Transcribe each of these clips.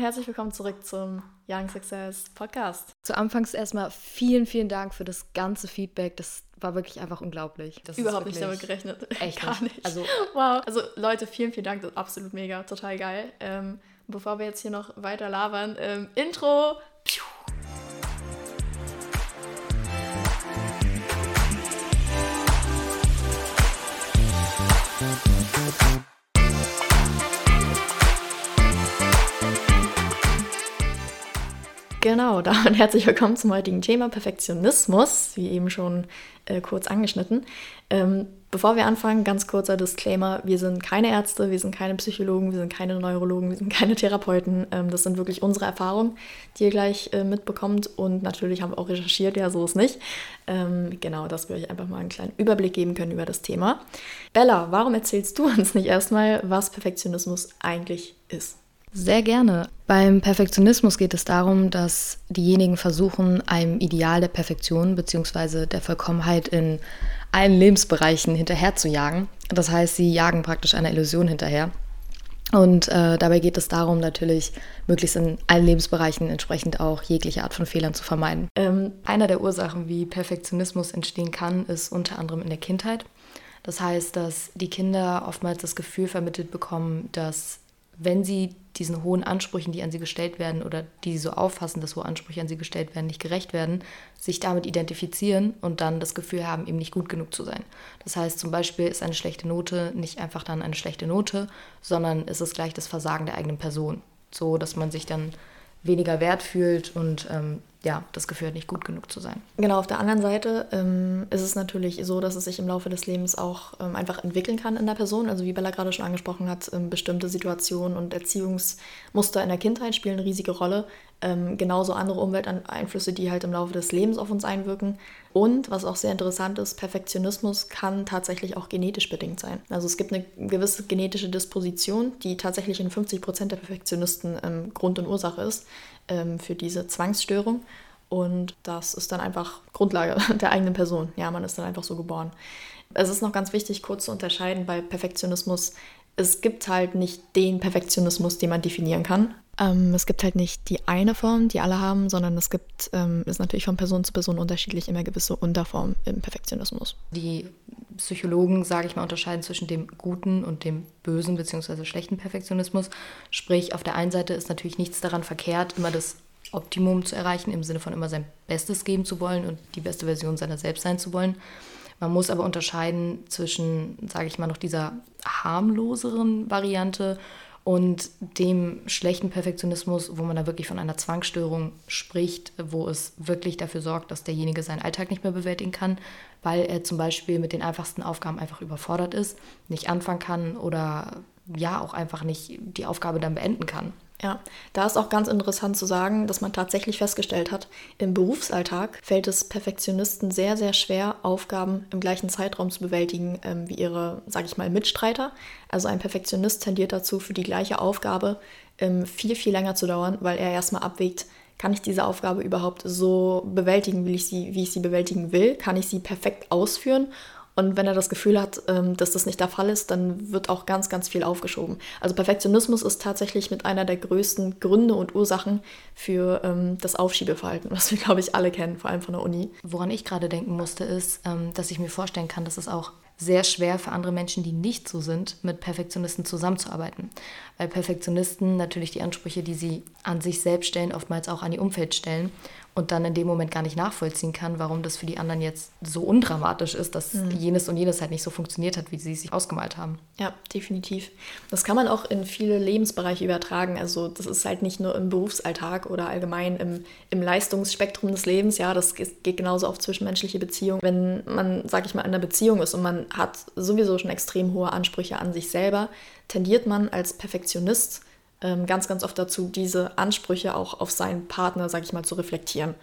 Herzlich willkommen zurück zum Young Success Podcast. Zu Anfangs erstmal vielen, vielen Dank für das ganze Feedback. Das war wirklich einfach unglaublich. Das Überhaupt nicht damit gerechnet. Echt Gar nicht. Also, wow. Also Leute, vielen, vielen Dank. Das ist absolut mega, total geil. Ähm, bevor wir jetzt hier noch weiter labern, ähm, Intro. Genau, damit herzlich willkommen zum heutigen Thema Perfektionismus, wie eben schon äh, kurz angeschnitten. Ähm, bevor wir anfangen, ganz kurzer Disclaimer: Wir sind keine Ärzte, wir sind keine Psychologen, wir sind keine Neurologen, wir sind keine Therapeuten. Ähm, das sind wirklich unsere Erfahrungen, die ihr gleich äh, mitbekommt. Und natürlich haben wir auch recherchiert, ja, so ist nicht. Ähm, genau, dass wir euch einfach mal einen kleinen Überblick geben können über das Thema. Bella, warum erzählst du uns nicht erstmal, was Perfektionismus eigentlich ist? Sehr gerne. Beim Perfektionismus geht es darum, dass diejenigen versuchen, einem Ideal der Perfektion bzw. der Vollkommenheit in allen Lebensbereichen hinterherzujagen. Das heißt, sie jagen praktisch einer Illusion hinterher. Und äh, dabei geht es darum, natürlich möglichst in allen Lebensbereichen entsprechend auch jegliche Art von Fehlern zu vermeiden. Ähm, einer der Ursachen, wie Perfektionismus entstehen kann, ist unter anderem in der Kindheit. Das heißt, dass die Kinder oftmals das Gefühl vermittelt bekommen, dass wenn sie diesen hohen Ansprüchen, die an sie gestellt werden oder die sie so auffassen, dass hohe Ansprüche an sie gestellt werden, nicht gerecht werden, sich damit identifizieren und dann das Gefühl haben, eben nicht gut genug zu sein. Das heißt zum Beispiel ist eine schlechte Note nicht einfach dann eine schlechte Note, sondern ist es gleich das Versagen der eigenen Person. So, dass man sich dann weniger wert fühlt und ähm, ja, das Gefühl hat, nicht gut genug zu sein. Genau, auf der anderen Seite ähm, ist es natürlich so, dass es sich im Laufe des Lebens auch ähm, einfach entwickeln kann in der Person. Also wie Bella gerade schon angesprochen hat, ähm, bestimmte Situationen und Erziehungsmuster in der Kindheit spielen eine riesige Rolle. Ähm, genauso andere Umwelteinflüsse, die halt im Laufe des Lebens auf uns einwirken. Und was auch sehr interessant ist, Perfektionismus kann tatsächlich auch genetisch bedingt sein. Also es gibt eine gewisse genetische Disposition, die tatsächlich in 50 Prozent der Perfektionisten ähm, Grund und Ursache ist ähm, für diese Zwangsstörung. Und das ist dann einfach Grundlage der eigenen Person. Ja, man ist dann einfach so geboren. Es ist noch ganz wichtig, kurz zu unterscheiden bei Perfektionismus. Es gibt halt nicht den Perfektionismus, den man definieren kann. Ähm, es gibt halt nicht die eine Form, die alle haben, sondern es gibt, ähm, ist natürlich von Person zu Person unterschiedlich immer gewisse Unterformen im Perfektionismus. Die Psychologen, sage ich mal, unterscheiden zwischen dem guten und dem bösen bzw. schlechten Perfektionismus. Sprich, auf der einen Seite ist natürlich nichts daran verkehrt, immer das Optimum zu erreichen, im Sinne von immer sein Bestes geben zu wollen und die beste Version seiner selbst sein zu wollen. Man muss aber unterscheiden zwischen, sage ich mal, noch dieser harmloseren Variante und dem schlechten Perfektionismus, wo man da wirklich von einer Zwangsstörung spricht, wo es wirklich dafür sorgt, dass derjenige seinen Alltag nicht mehr bewältigen kann, weil er zum Beispiel mit den einfachsten Aufgaben einfach überfordert ist, nicht anfangen kann oder ja auch einfach nicht die Aufgabe dann beenden kann. Ja, da ist auch ganz interessant zu sagen, dass man tatsächlich festgestellt hat, im Berufsalltag fällt es Perfektionisten sehr, sehr schwer, Aufgaben im gleichen Zeitraum zu bewältigen ähm, wie ihre, sage ich mal, Mitstreiter. Also ein Perfektionist tendiert dazu, für die gleiche Aufgabe ähm, viel, viel länger zu dauern, weil er erstmal abwägt, kann ich diese Aufgabe überhaupt so bewältigen, wie ich sie, wie ich sie bewältigen will? Kann ich sie perfekt ausführen? Und wenn er das Gefühl hat, ähm, dass das nicht der Fall ist, dann wird auch ganz, ganz viel aufgeschoben. Also Perfektionismus ist tatsächlich mit einer der größten Gründe und Ursachen für ähm, das Aufschiebeverhalten, was wir, glaube ich, alle kennen, vor allem von der Uni. Woran ich gerade denken musste, ist, ähm, dass ich mir vorstellen kann, dass es auch sehr schwer für andere Menschen, die nicht so sind, mit Perfektionisten zusammenzuarbeiten. Weil Perfektionisten natürlich die Ansprüche, die sie an sich selbst stellen, oftmals auch an ihr Umfeld stellen und dann in dem Moment gar nicht nachvollziehen kann, warum das für die anderen jetzt so undramatisch ist, dass mhm. jenes und jenes halt nicht so funktioniert hat, wie sie es sich ausgemalt haben. Ja, definitiv. Das kann man auch in viele Lebensbereiche übertragen. Also das ist halt nicht nur im Berufsalltag oder allgemein im, im Leistungsspektrum des Lebens. Ja, das geht genauso auf zwischenmenschliche Beziehungen. Wenn man, sag ich mal, in einer Beziehung ist und man hat sowieso schon extrem hohe Ansprüche an sich selber, tendiert man als Perfektionist ganz, ganz oft dazu, diese Ansprüche auch auf seinen Partner, sag ich mal, zu reflektieren.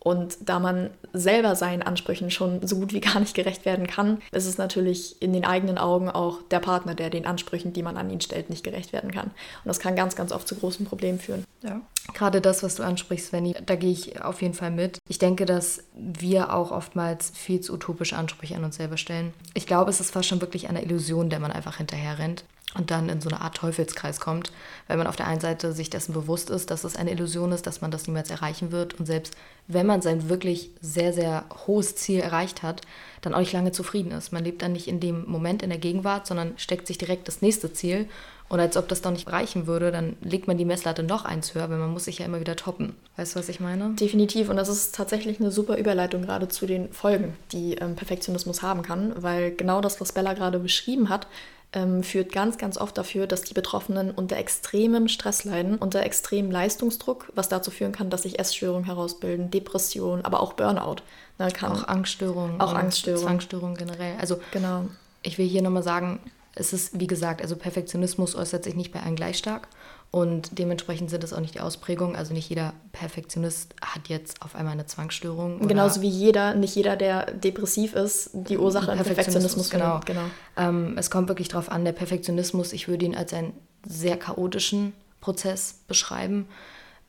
Und da man selber seinen Ansprüchen schon so gut wie gar nicht gerecht werden kann, ist es natürlich in den eigenen Augen auch der Partner, der den Ansprüchen, die man an ihn stellt, nicht gerecht werden kann. Und das kann ganz, ganz oft zu großen Problemen führen. Ja. Gerade das, was du ansprichst, Svenny, da gehe ich auf jeden Fall mit. Ich denke, dass wir auch oftmals viel zu utopische Ansprüche an uns selber stellen. Ich glaube, es ist fast schon wirklich eine Illusion, der man einfach hinterher rennt. Und dann in so eine Art Teufelskreis kommt, weil man auf der einen Seite sich dessen bewusst ist, dass es eine Illusion ist, dass man das niemals erreichen wird und selbst wenn man sein wirklich sehr, sehr hohes Ziel erreicht hat, dann auch nicht lange zufrieden ist. Man lebt dann nicht in dem Moment in der Gegenwart, sondern steckt sich direkt das nächste Ziel und als ob das dann nicht reichen würde, dann legt man die Messlatte noch eins höher, weil man muss sich ja immer wieder toppen. Weißt du, was ich meine? Definitiv. Und das ist tatsächlich eine super Überleitung gerade zu den Folgen, die ähm, Perfektionismus haben kann, weil genau das, was Bella gerade beschrieben hat, ähm, führt ganz, ganz oft dafür, dass die Betroffenen unter extremem Stress leiden, unter extremem Leistungsdruck, was dazu führen kann, dass sich Essstörungen herausbilden, Depressionen, aber auch Burnout. Ne, kann auch Angststörungen. Auch Angststörungen. Zwangsstörungen generell. Also genau. ich will hier nochmal sagen, es ist, wie gesagt, also Perfektionismus äußert sich nicht bei allen gleich stark. Und dementsprechend sind es auch nicht die Ausprägungen. Also nicht jeder Perfektionist hat jetzt auf einmal eine Zwangsstörung. Genauso wie jeder, nicht jeder, der depressiv ist, die Ursache Perfektionismus, Perfektionismus genau. genau. Ähm, es kommt wirklich darauf an, der Perfektionismus, ich würde ihn als einen sehr chaotischen Prozess beschreiben,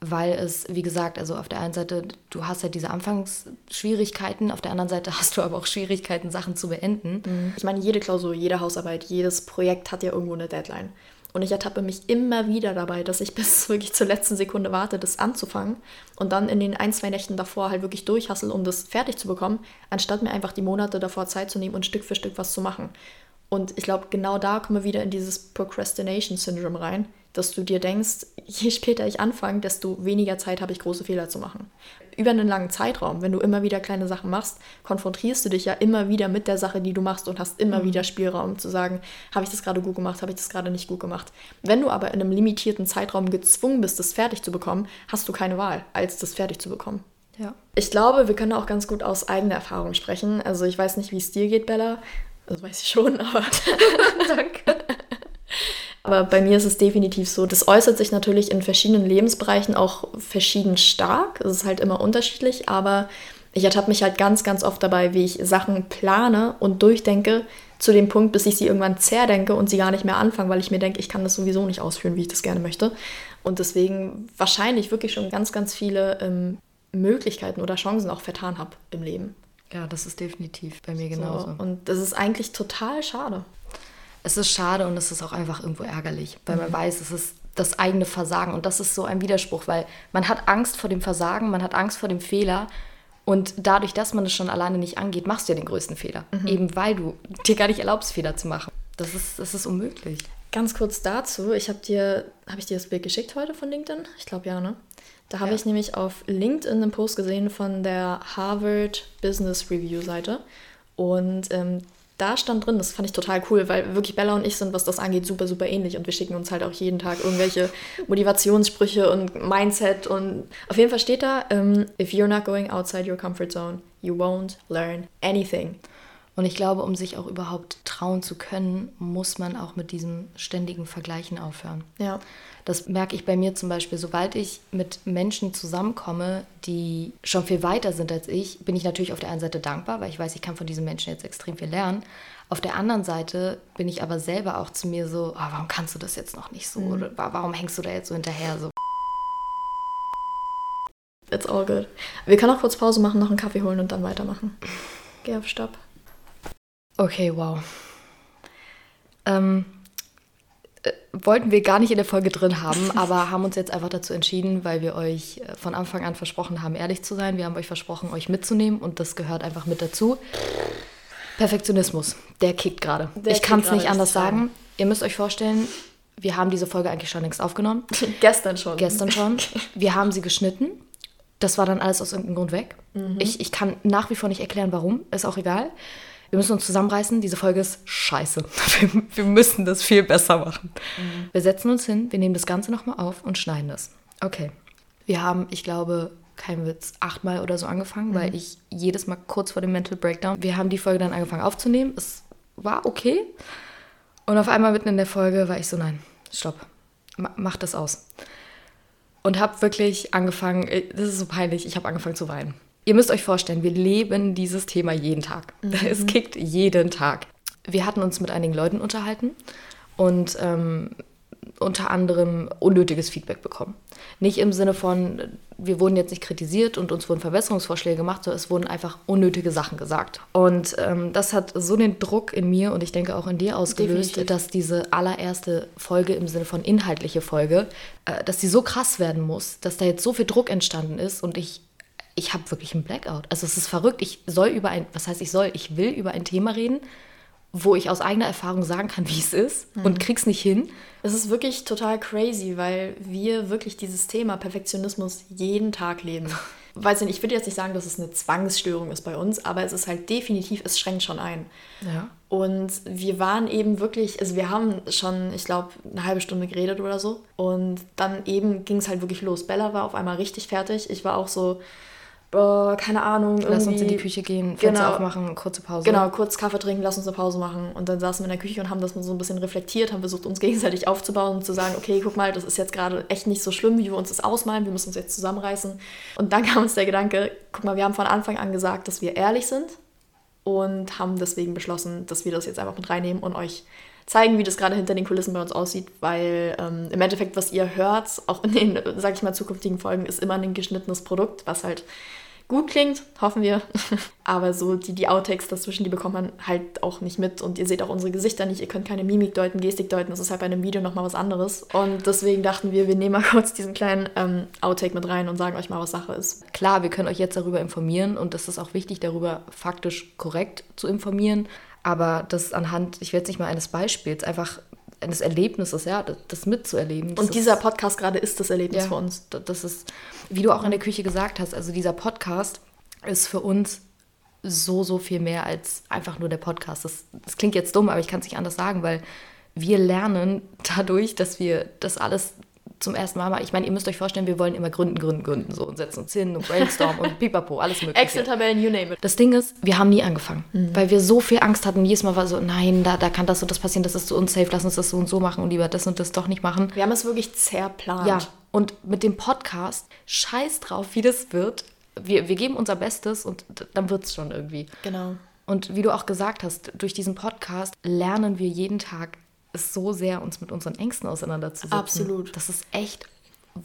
weil es, wie gesagt, also auf der einen Seite, du hast halt diese Anfangsschwierigkeiten, auf der anderen Seite hast du aber auch Schwierigkeiten, Sachen zu beenden. Mhm. Ich meine, jede Klausur, jede Hausarbeit, jedes Projekt hat ja irgendwo eine Deadline. Und ich ertappe mich immer wieder dabei, dass ich bis wirklich zur letzten Sekunde warte, das anzufangen und dann in den ein, zwei Nächten davor halt wirklich durchhassel, um das fertig zu bekommen, anstatt mir einfach die Monate davor Zeit zu nehmen und Stück für Stück was zu machen. Und ich glaube, genau da kommen wir wieder in dieses Procrastination-Syndrom rein, dass du dir denkst, je später ich anfange, desto weniger Zeit habe ich, große Fehler zu machen. Über einen langen Zeitraum, wenn du immer wieder kleine Sachen machst, konfrontierst du dich ja immer wieder mit der Sache, die du machst und hast immer mhm. wieder Spielraum zu sagen, habe ich das gerade gut gemacht, habe ich das gerade nicht gut gemacht. Wenn du aber in einem limitierten Zeitraum gezwungen bist, das fertig zu bekommen, hast du keine Wahl, als das fertig zu bekommen. Ja. Ich glaube, wir können auch ganz gut aus eigener Erfahrung sprechen. Also ich weiß nicht, wie es dir geht, Bella. Das weiß ich schon, aber danke. Aber bei mir ist es definitiv so, das äußert sich natürlich in verschiedenen Lebensbereichen auch verschieden stark. Es ist halt immer unterschiedlich, aber ich ertappe mich halt ganz, ganz oft dabei, wie ich Sachen plane und durchdenke zu dem Punkt, bis ich sie irgendwann zerdenke und sie gar nicht mehr anfange, weil ich mir denke, ich kann das sowieso nicht ausführen, wie ich das gerne möchte. Und deswegen wahrscheinlich wirklich schon ganz, ganz viele ähm, Möglichkeiten oder Chancen auch vertan habe im Leben. Ja, das ist definitiv bei mir genauso. So, und das ist eigentlich total schade es ist schade und es ist auch einfach irgendwo ärgerlich, weil mhm. man weiß, es ist das eigene Versagen und das ist so ein Widerspruch, weil man hat Angst vor dem Versagen, man hat Angst vor dem Fehler und dadurch, dass man es schon alleine nicht angeht, machst du ja den größten Fehler, mhm. eben weil du dir gar nicht erlaubst, Fehler zu machen. Das ist, das ist unmöglich. Ganz kurz dazu, ich habe dir, habe ich dir das Bild geschickt heute von LinkedIn? Ich glaube ja, ne? Da habe ja. ich nämlich auf LinkedIn einen Post gesehen von der Harvard Business Review Seite. Und ähm, da stand drin, das fand ich total cool, weil wirklich Bella und ich sind, was das angeht, super, super ähnlich und wir schicken uns halt auch jeden Tag irgendwelche Motivationssprüche und Mindset und auf jeden Fall steht da, ähm, if you're not going outside your comfort zone, you won't learn anything. Und ich glaube, um sich auch überhaupt trauen zu können, muss man auch mit diesem ständigen Vergleichen aufhören. Ja. Das merke ich bei mir zum Beispiel. Sobald ich mit Menschen zusammenkomme, die schon viel weiter sind als ich, bin ich natürlich auf der einen Seite dankbar, weil ich weiß, ich kann von diesen Menschen jetzt extrem viel lernen. Auf der anderen Seite bin ich aber selber auch zu mir so, oh, warum kannst du das jetzt noch nicht so? Mhm. Oder warum hängst du da jetzt so hinterher? So. It's all good. Wir können auch kurz Pause machen, noch einen Kaffee holen und dann weitermachen. Geh auf Stopp. Okay, wow. Ähm, äh, wollten wir gar nicht in der Folge drin haben, aber haben uns jetzt einfach dazu entschieden, weil wir euch äh, von Anfang an versprochen haben, ehrlich zu sein. Wir haben euch versprochen, euch mitzunehmen und das gehört einfach mit dazu. Perfektionismus, der kickt gerade. Ich kann es nicht anders sagen. Ihr müsst euch vorstellen, wir haben diese Folge eigentlich schon längst aufgenommen. Gestern schon. Gestern schon. Wir haben sie geschnitten. Das war dann alles aus irgendeinem Grund weg. Mhm. Ich, ich kann nach wie vor nicht erklären, warum. Ist auch egal. Wir müssen uns zusammenreißen, diese Folge ist scheiße. Wir, wir müssen das viel besser machen. Mhm. Wir setzen uns hin, wir nehmen das Ganze nochmal auf und schneiden es. Okay. Wir haben, ich glaube, kein Witz, achtmal oder so angefangen, mhm. weil ich jedes Mal kurz vor dem Mental Breakdown, wir haben die Folge dann angefangen aufzunehmen. Es war okay. Und auf einmal mitten in der Folge war ich so, nein, stopp, mach das aus. Und habe wirklich angefangen, äh, das ist so peinlich, ich habe angefangen zu weinen. Ihr müsst euch vorstellen, wir leben dieses Thema jeden Tag. Mhm. Es kickt jeden Tag. Wir hatten uns mit einigen Leuten unterhalten und ähm, unter anderem unnötiges Feedback bekommen. Nicht im Sinne von, wir wurden jetzt nicht kritisiert und uns wurden Verbesserungsvorschläge gemacht, sondern es wurden einfach unnötige Sachen gesagt. Und ähm, das hat so den Druck in mir und ich denke auch in dir ausgelöst, Definitiv. dass diese allererste Folge im Sinne von inhaltliche Folge, äh, dass die so krass werden muss, dass da jetzt so viel Druck entstanden ist und ich ich habe wirklich einen Blackout. Also es ist verrückt. Ich soll über ein, was heißt ich soll, ich will über ein Thema reden, wo ich aus eigener Erfahrung sagen kann, wie es ist mhm. und krieg's nicht hin. Es ist wirklich total crazy, weil wir wirklich dieses Thema Perfektionismus jeden Tag leben. Weiß nicht, ich würde jetzt nicht sagen, dass es eine Zwangsstörung ist bei uns, aber es ist halt definitiv, es schränkt schon ein. Ja. Und wir waren eben wirklich, also wir haben schon, ich glaube, eine halbe Stunde geredet oder so. Und dann eben ging es halt wirklich los. Bella war auf einmal richtig fertig. Ich war auch so, boah, keine Ahnung. Lass uns in die Küche gehen, Fenster genau, aufmachen, kurze Pause. Genau, kurz Kaffee trinken, lass uns eine Pause machen. Und dann saßen wir in der Küche und haben das so ein bisschen reflektiert, haben versucht, uns gegenseitig aufzubauen und zu sagen, okay, guck mal, das ist jetzt gerade echt nicht so schlimm, wie wir uns das ausmalen, wir müssen uns jetzt zusammenreißen. Und dann kam uns der Gedanke, guck mal, wir haben von Anfang an gesagt, dass wir ehrlich sind und haben deswegen beschlossen, dass wir das jetzt einfach mit reinnehmen und euch zeigen, wie das gerade hinter den Kulissen bei uns aussieht, weil ähm, im Endeffekt, was ihr hört, auch in den, sag ich mal, zukünftigen Folgen, ist immer ein geschnittenes Produkt, was halt gut klingt, hoffen wir. Aber so die, die Outtakes dazwischen, die bekommt man halt auch nicht mit. Und ihr seht auch unsere Gesichter nicht, ihr könnt keine Mimik deuten, Gestik deuten. Das ist halt bei einem Video nochmal was anderes. Und deswegen dachten wir, wir nehmen mal kurz diesen kleinen ähm, Outtake mit rein und sagen euch mal, was Sache ist. Klar, wir können euch jetzt darüber informieren und es ist auch wichtig, darüber faktisch korrekt zu informieren. Aber das anhand, ich will jetzt nicht mal eines Beispiels, einfach eines Erlebnisses, ja, das, mitzuerleben. Das und dieser Podcast gerade ist das Erlebnis ja, für uns. Das ist, wie du auch in der Küche gesagt hast, also dieser Podcast ist für uns so, so viel mehr als einfach nur der Podcast. Das, das klingt jetzt dumm, aber ich kann es nicht anders sagen, weil wir lernen dadurch, dass wir das alles zum ersten Mal mal, ich meine, ihr müsst euch vorstellen, wir wollen immer gründen, gründen, gründen, so und setzen uns hin und brainstorm und pipapo, alles mögliche. Excel-Tabellen, you name it. Das Ding ist, wir haben nie angefangen, mhm. weil wir so viel Angst hatten. Jedes Mal war so, nein, da, da kann das und das passieren, das ist zu unsafe, lass uns das so und so machen und lieber das und das doch nicht machen. Wir haben es wirklich zerplant. Ja, und mit dem Podcast, scheiß drauf, wie das wird. Wir, wir geben unser Bestes und dann wird es schon irgendwie. Genau. Und wie du auch gesagt hast, durch diesen Podcast lernen wir jeden Tag so sehr, uns mit unseren Ängsten auseinanderzusetzen. Absolut. Das ist echt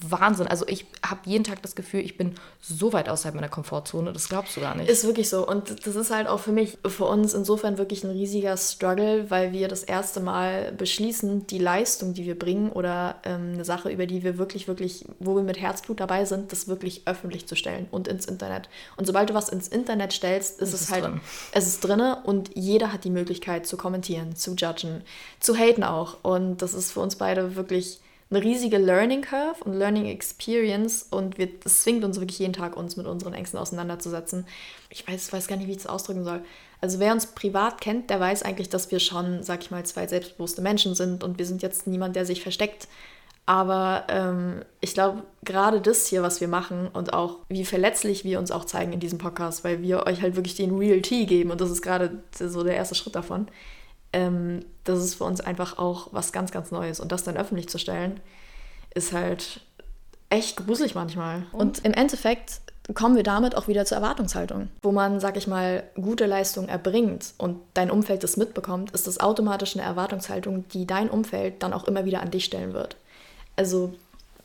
Wahnsinn. Also ich habe jeden Tag das Gefühl, ich bin so weit außerhalb meiner Komfortzone, das glaubst du gar nicht. Ist wirklich so. Und das ist halt auch für mich, für uns insofern wirklich ein riesiger Struggle, weil wir das erste Mal beschließen, die Leistung, die wir bringen oder ähm, eine Sache, über die wir wirklich, wirklich, wo wir mit Herzblut dabei sind, das wirklich öffentlich zu stellen und ins Internet. Und sobald du was ins Internet stellst, ist es, es halt, drin. es ist drinne und jeder hat die Möglichkeit zu kommentieren, zu judgen, zu haten auch. Und das ist für uns beide wirklich eine riesige Learning Curve und Learning Experience und wir, das zwingt uns wirklich jeden Tag, uns mit unseren Ängsten auseinanderzusetzen. Ich weiß, weiß gar nicht, wie ich das ausdrücken soll. Also wer uns privat kennt, der weiß eigentlich, dass wir schon, sag ich mal, zwei selbstbewusste Menschen sind und wir sind jetzt niemand, der sich versteckt. Aber ähm, ich glaube, gerade das hier, was wir machen und auch wie verletzlich wir uns auch zeigen in diesem Podcast, weil wir euch halt wirklich den Real Tea geben und das ist gerade so der erste Schritt davon, ähm, das ist für uns einfach auch was ganz, ganz Neues. Und das dann öffentlich zu stellen, ist halt echt gruselig manchmal. Und im Endeffekt kommen wir damit auch wieder zur Erwartungshaltung. Wo man, sag ich mal, gute Leistung erbringt und dein Umfeld das mitbekommt, ist das automatisch eine Erwartungshaltung, die dein Umfeld dann auch immer wieder an dich stellen wird. Also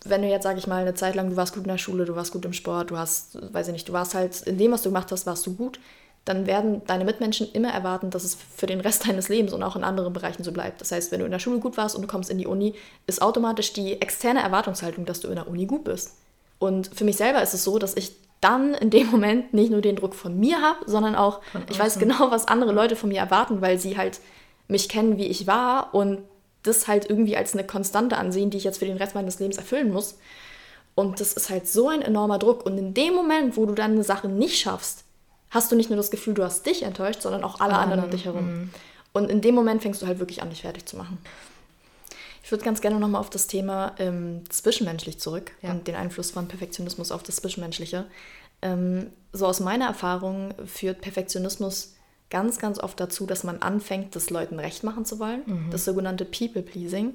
wenn du jetzt, sag ich mal, eine Zeit lang, du warst gut in der Schule, du warst gut im Sport, du hast, weiß ich nicht, du warst halt, in dem, was du gemacht hast, warst du gut, dann werden deine Mitmenschen immer erwarten, dass es für den Rest deines Lebens und auch in anderen Bereichen so bleibt. Das heißt, wenn du in der Schule gut warst und du kommst in die Uni, ist automatisch die externe Erwartungshaltung, dass du in der Uni gut bist. Und für mich selber ist es so, dass ich dann in dem Moment nicht nur den Druck von mir habe, sondern auch, ich weiß genau, was andere Leute von mir erwarten, weil sie halt mich kennen, wie ich war und das halt irgendwie als eine Konstante ansehen, die ich jetzt für den Rest meines Lebens erfüllen muss. Und das ist halt so ein enormer Druck. Und in dem Moment, wo du dann eine Sache nicht schaffst, hast du nicht nur das Gefühl, du hast dich enttäuscht, sondern auch alle, anderen um dich herum. Mhm. Und in dem Moment fängst du halt wirklich an, dich fertig zu machen. Ich würde ganz gerne nochmal auf das Thema ähm, zwischenmenschlich zurück ja. und den Einfluss von Perfektionismus auf das Zwischenmenschliche. Ähm, so aus meiner Erfahrung führt Perfektionismus ganz, ganz oft dazu, dass man anfängt, das Leuten recht machen zu wollen. Mhm. Das sogenannte People-Pleasing.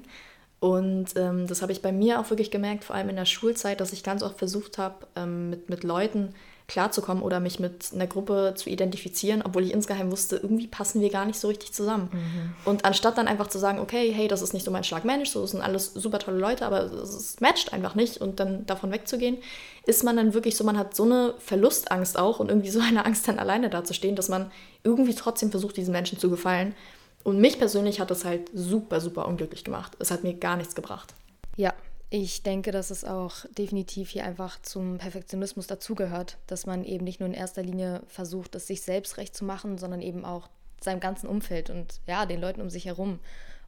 Und ähm, das habe ich bei mir auch wirklich gemerkt, vor allem in der Schulzeit, dass ich ganz oft versucht habe, ähm, mit, mit Leuten klarzukommen oder mich mit einer Gruppe zu identifizieren, obwohl ich insgeheim wusste, irgendwie passen wir gar nicht so richtig zusammen. Mhm. Und anstatt dann einfach zu sagen, okay, hey, das ist nicht so mein Schlag Mensch, so das sind alles super tolle Leute, aber es matcht einfach nicht und dann davon wegzugehen, ist man dann wirklich so, man hat so eine Verlustangst auch und irgendwie so eine Angst, dann alleine dazustehen, dass man irgendwie trotzdem versucht, diesen Menschen zu gefallen. Und mich persönlich hat das halt super, super unglücklich gemacht. Es hat mir gar nichts gebracht. Ja, ich denke, dass es auch definitiv hier einfach zum Perfektionismus dazugehört, dass man eben nicht nur in erster Linie versucht, es sich selbst recht zu machen, sondern eben auch seinem ganzen Umfeld und ja, den Leuten um sich herum.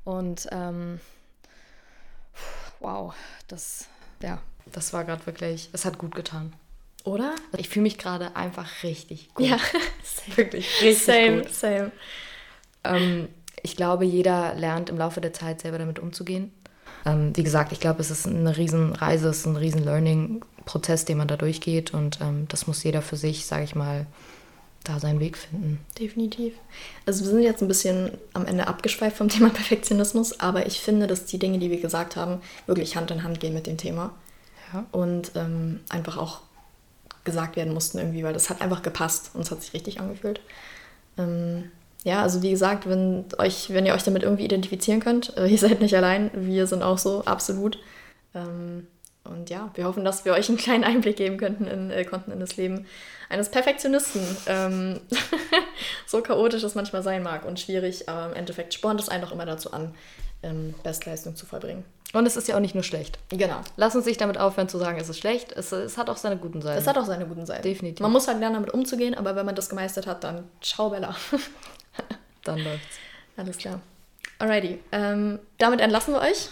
Und ähm, wow, das, ja, das war gerade wirklich, es hat gut getan. Oder? Ich fühle mich gerade einfach richtig gut. Ja, wirklich richtig same, gut. Same. Ähm, ich glaube, jeder lernt im Laufe der Zeit selber damit umzugehen ähm, wie gesagt, ich glaube, es ist eine Riesenreise, es ist ein riesen Learning-Prozess, den man da durchgeht und ähm, das muss jeder für sich, sage ich mal, da seinen Weg finden. Definitiv. Also wir sind jetzt ein bisschen am Ende abgeschweift vom Thema Perfektionismus, aber ich finde, dass die Dinge, die wir gesagt haben, wirklich Hand in Hand gehen mit dem Thema. Ja. Und ähm, einfach auch gesagt werden mussten irgendwie, weil das hat einfach gepasst und es hat sich richtig angefühlt. Ähm, ja, also wie gesagt, wenn, euch, wenn ihr euch damit irgendwie identifizieren könnt, äh, ihr seid nicht allein, wir sind auch so, absolut. Ähm, und ja, wir hoffen, dass wir euch einen kleinen Einblick geben könnten in, äh, konnten in das Leben eines Perfektionisten. Ähm, so chaotisch es manchmal sein mag und schwierig, aber im Endeffekt spornt es einfach immer dazu an, ähm, Bestleistung zu vollbringen. Und es ist ja auch nicht nur schlecht. Genau. Lass uns nicht damit aufhören zu sagen, es ist schlecht. Es, es hat auch seine guten Seiten. Es hat auch seine guten Seiten. Definitiv. Man muss halt lernen, damit umzugehen, aber wenn man das gemeistert hat, dann ciao Bella. Dann läuft's. Alles klar. Alrighty. Ähm, damit entlassen wir euch.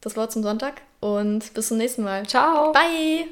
Das Wort zum Sonntag und bis zum nächsten Mal. Ciao. Bye.